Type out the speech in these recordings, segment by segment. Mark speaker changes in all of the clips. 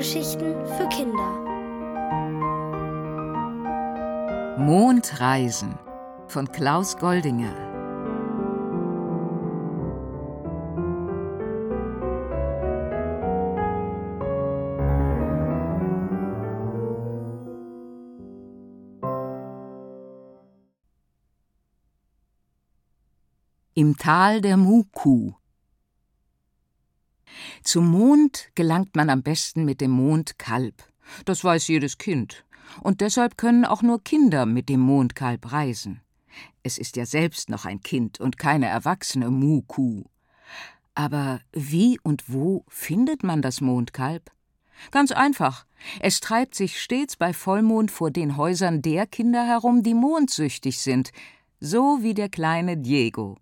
Speaker 1: Hörgeschichten für Kinder.
Speaker 2: Mondreisen von Klaus Goldinger. Im Tal der Muku zum Mond gelangt man am besten mit dem Mondkalb. Das weiß jedes Kind. Und deshalb können auch nur Kinder mit dem Mondkalb reisen. Es ist ja selbst noch ein Kind und keine erwachsene Muku. Aber wie und wo findet man das Mondkalb? Ganz einfach. Es treibt sich stets bei Vollmond vor den Häusern der Kinder herum, die mondsüchtig sind, so wie der kleine Diego.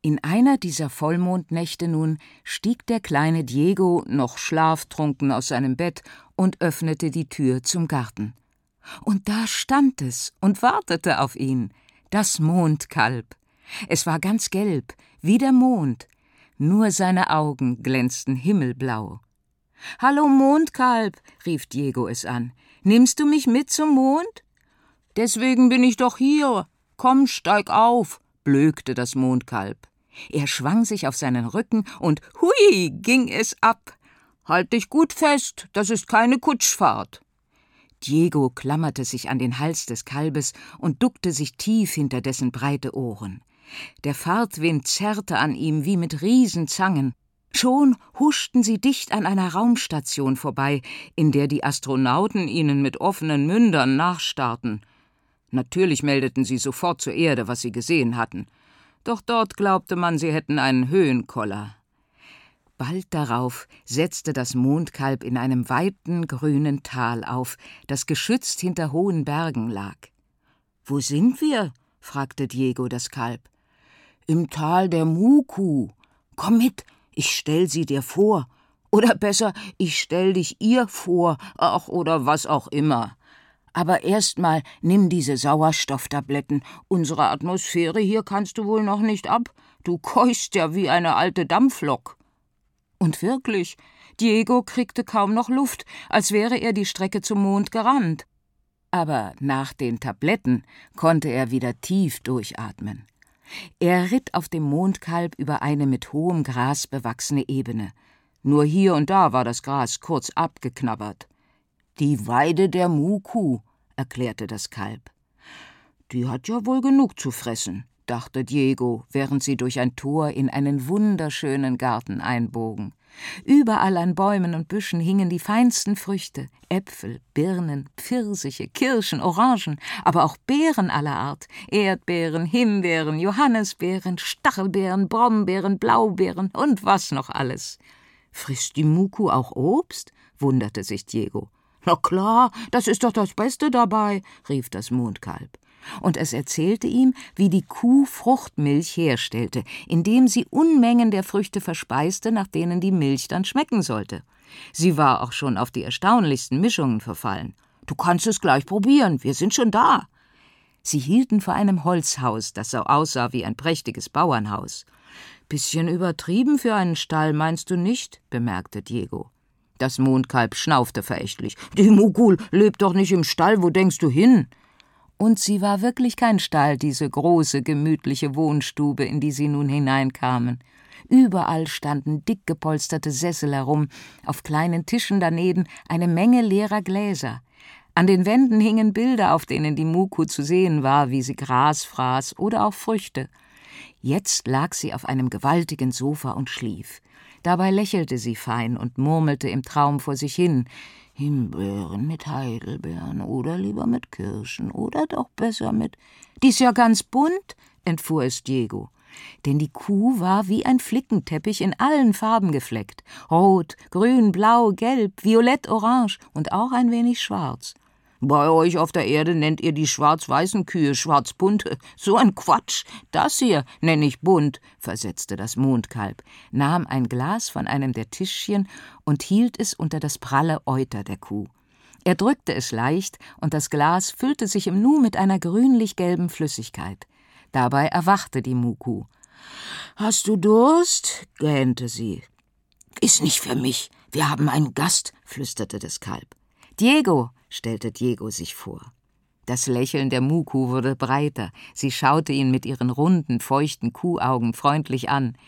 Speaker 2: In einer dieser Vollmondnächte nun stieg der kleine Diego noch schlaftrunken aus seinem Bett und öffnete die Tür zum Garten. Und da stand es und wartete auf ihn, das Mondkalb. Es war ganz gelb, wie der Mond, nur seine Augen glänzten himmelblau. Hallo Mondkalb, rief Diego es an, nimmst du mich mit zum Mond? Deswegen bin ich doch hier. Komm, steig auf, blökte das Mondkalb. Er schwang sich auf seinen Rücken und hui ging es ab. Halt dich gut fest, das ist keine Kutschfahrt. Diego klammerte sich an den Hals des Kalbes und duckte sich tief hinter dessen breite Ohren. Der Fahrtwind zerrte an ihm wie mit Riesenzangen. Schon huschten sie dicht an einer Raumstation vorbei, in der die Astronauten ihnen mit offenen Mündern nachstarrten. Natürlich meldeten sie sofort zur Erde, was sie gesehen hatten doch dort glaubte man, sie hätten einen Höhenkoller. Bald darauf setzte das Mondkalb in einem weiten grünen Tal auf, das geschützt hinter hohen Bergen lag. Wo sind wir? fragte Diego das Kalb. Im Tal der Muku. Komm mit, ich stell sie dir vor. Oder besser, ich stell dich ihr vor, ach oder was auch immer. Aber erst mal nimm diese Sauerstofftabletten. Unsere Atmosphäre hier kannst du wohl noch nicht ab. Du keuchst ja wie eine alte Dampflok. Und wirklich, Diego kriegte kaum noch Luft, als wäre er die Strecke zum Mond gerannt. Aber nach den Tabletten konnte er wieder tief durchatmen. Er ritt auf dem Mondkalb über eine mit hohem Gras bewachsene Ebene. Nur hier und da war das Gras kurz abgeknabbert. Die Weide der Muku, erklärte das Kalb. Die hat ja wohl genug zu fressen, dachte Diego, während sie durch ein Tor in einen wunderschönen Garten einbogen. Überall an Bäumen und Büschen hingen die feinsten Früchte Äpfel, Birnen, Pfirsiche, Kirschen, Orangen, aber auch Beeren aller Art Erdbeeren, Himbeeren, Johannisbeeren, Stachelbeeren, Brombeeren, Blaubeeren und was noch alles. Frisst die Muku auch Obst? wunderte sich Diego. Na klar, das ist doch das Beste dabei, rief das Mondkalb. Und es erzählte ihm, wie die Kuh Fruchtmilch herstellte, indem sie Unmengen der Früchte verspeiste, nach denen die Milch dann schmecken sollte. Sie war auch schon auf die erstaunlichsten Mischungen verfallen. Du kannst es gleich probieren, wir sind schon da. Sie hielten vor einem Holzhaus, das so aussah wie ein prächtiges Bauernhaus. Bisschen übertrieben für einen Stall, meinst du nicht? bemerkte Diego. Das Mondkalb schnaufte verächtlich. Die Mugul lebt doch nicht im Stall, wo denkst du hin? Und sie war wirklich kein Stall, diese große, gemütliche Wohnstube, in die sie nun hineinkamen. Überall standen dick gepolsterte Sessel herum, auf kleinen Tischen daneben eine Menge leerer Gläser. An den Wänden hingen Bilder, auf denen die Muku zu sehen war, wie sie Gras fraß oder auch Früchte. Jetzt lag sie auf einem gewaltigen Sofa und schlief. Dabei lächelte sie fein und murmelte im Traum vor sich hin Himbeeren mit Heidelbeeren oder lieber mit Kirschen oder doch besser mit. Dies ja ganz bunt, entfuhr es Diego. Denn die Kuh war wie ein Flickenteppich in allen Farben gefleckt. Rot, grün, blau, gelb, violett, orange und auch ein wenig schwarz. Bei euch auf der Erde nennt ihr die schwarz-weißen Kühe schwarzbunte. So ein Quatsch. Das hier nenne ich bunt, versetzte das Mondkalb, nahm ein Glas von einem der Tischchen und hielt es unter das pralle Euter der Kuh. Er drückte es leicht, und das Glas füllte sich im Nu mit einer grünlich-gelben Flüssigkeit. Dabei erwachte die Muku. Hast du Durst? gähnte sie. Ist nicht für mich, Wir haben einen Gast, flüsterte das Kalb. Diego, stellte Diego sich vor. Das Lächeln der Muku wurde breiter. Sie schaute ihn mit ihren runden, feuchten Kuhaugen freundlich an.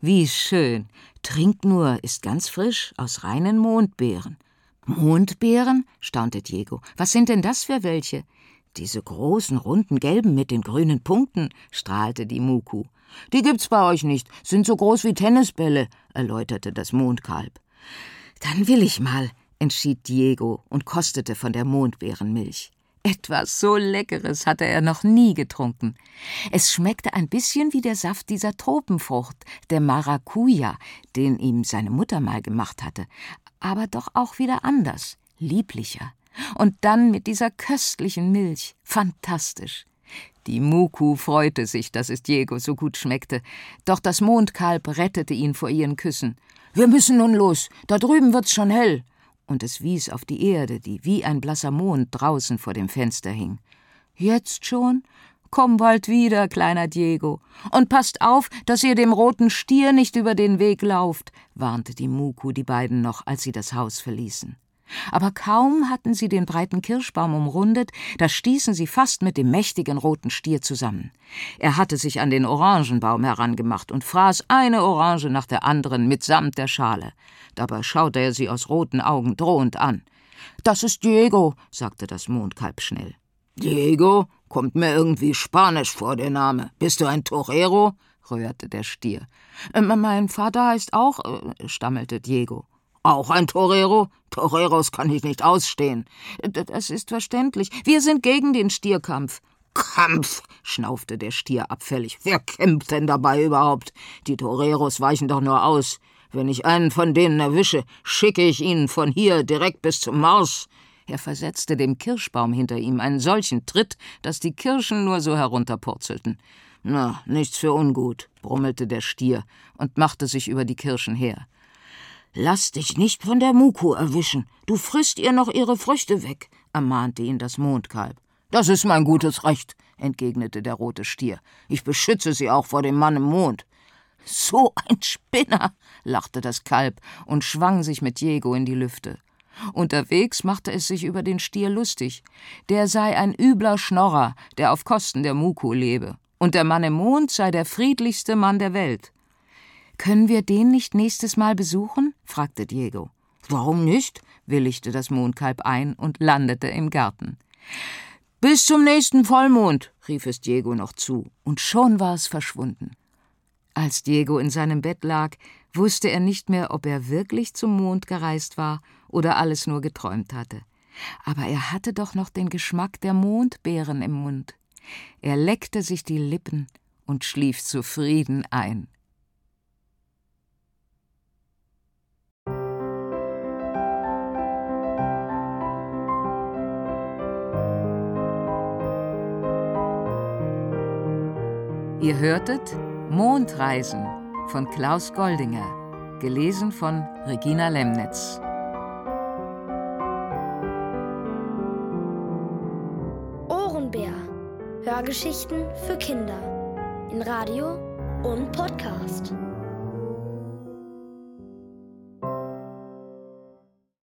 Speaker 2: Wie schön. Trink nur, ist ganz frisch, aus reinen Mondbeeren. Mondbeeren? staunte Diego. Was sind denn das für welche? Diese großen, runden, gelben mit den grünen Punkten, strahlte die Muku. Die gibt's bei euch nicht, sind so groß wie Tennisbälle, erläuterte das Mondkalb. Dann will ich mal, entschied Diego und kostete von der Mondbeerenmilch. Etwas so Leckeres hatte er noch nie getrunken. Es schmeckte ein bisschen wie der Saft dieser Tropenfrucht, der Maracuja, den ihm seine Mutter mal gemacht hatte, aber doch auch wieder anders, lieblicher. Und dann mit dieser köstlichen Milch. Fantastisch. Die Muku freute sich, dass es Diego so gut schmeckte, doch das Mondkalb rettete ihn vor ihren Küssen. Wir müssen nun los, da drüben wird's schon hell. Und es wies auf die Erde, die wie ein blasser Mond draußen vor dem Fenster hing. Jetzt schon? Komm bald wieder, kleiner Diego, und passt auf, dass ihr dem roten Stier nicht über den Weg lauft, warnte die Muku die beiden noch, als sie das Haus verließen. Aber kaum hatten sie den breiten Kirschbaum umrundet, da stießen sie fast mit dem mächtigen roten Stier zusammen. Er hatte sich an den Orangenbaum herangemacht und fraß eine Orange nach der anderen mitsamt der Schale. Dabei schaute er sie aus roten Augen drohend an. Das ist Diego, sagte das Mondkalb schnell. Diego? Kommt mir irgendwie spanisch vor, der Name. Bist du ein Torero? rührte der Stier. Äh, mein Vater heißt auch, äh, stammelte Diego. Auch ein Torero? Toreros kann ich nicht ausstehen. Das ist verständlich. Wir sind gegen den Stierkampf. Kampf, schnaufte der Stier abfällig. Wer kämpft denn dabei überhaupt? Die Toreros weichen doch nur aus. Wenn ich einen von denen erwische, schicke ich ihn von hier direkt bis zum Mars. Er versetzte dem Kirschbaum hinter ihm einen solchen Tritt, dass die Kirschen nur so herunterpurzelten. Na, nichts für ungut, brummelte der Stier und machte sich über die Kirschen her. Lass dich nicht von der Muku erwischen. Du frisst ihr noch ihre Früchte weg, ermahnte ihn das Mondkalb. Das ist mein gutes Recht, entgegnete der rote Stier. Ich beschütze sie auch vor dem Mann im Mond. So ein Spinner, lachte das Kalb und schwang sich mit Diego in die Lüfte. Unterwegs machte es sich über den Stier lustig. Der sei ein übler Schnorrer, der auf Kosten der Muku lebe. Und der Mann im Mond sei der friedlichste Mann der Welt. Können wir den nicht nächstes Mal besuchen? fragte Diego. Warum nicht? willigte das Mondkalb ein und landete im Garten. Bis zum nächsten Vollmond, rief es Diego noch zu, und schon war es verschwunden. Als Diego in seinem Bett lag, wusste er nicht mehr, ob er wirklich zum Mond gereist war oder alles nur geträumt hatte. Aber er hatte doch noch den Geschmack der Mondbeeren im Mund. Er leckte sich die Lippen und schlief zufrieden ein. Ihr hörtet Mondreisen von Klaus Goldinger, gelesen von Regina Lemnitz.
Speaker 1: Ohrenbär. Hörgeschichten für Kinder. In Radio und Podcast.